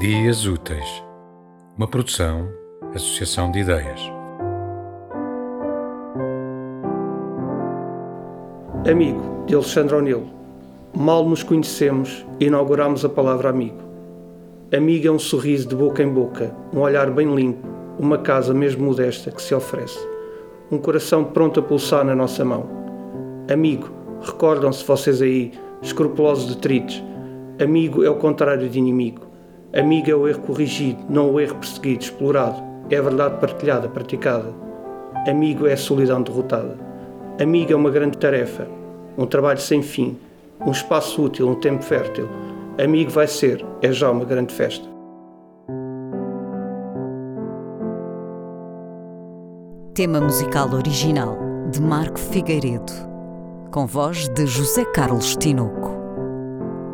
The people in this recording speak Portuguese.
Dias Úteis, uma produção, associação de ideias. Amigo, de Alexandre O'Neill. Mal nos conhecemos, inauguramos a palavra amigo. Amigo é um sorriso de boca em boca, um olhar bem limpo, uma casa mesmo modesta que se oferece, um coração pronto a pulsar na nossa mão. Amigo, recordam-se vocês aí, escrupulosos detritos, amigo é o contrário de inimigo. Amigo é o erro corrigido, não o erro perseguido, explorado. É a verdade partilhada, praticada. Amigo é a solidão derrotada. Amigo é uma grande tarefa, um trabalho sem fim, um espaço útil, um tempo fértil. Amigo vai ser, é já uma grande festa. Tema musical original de Marco Figueiredo, com voz de José Carlos Tinoco.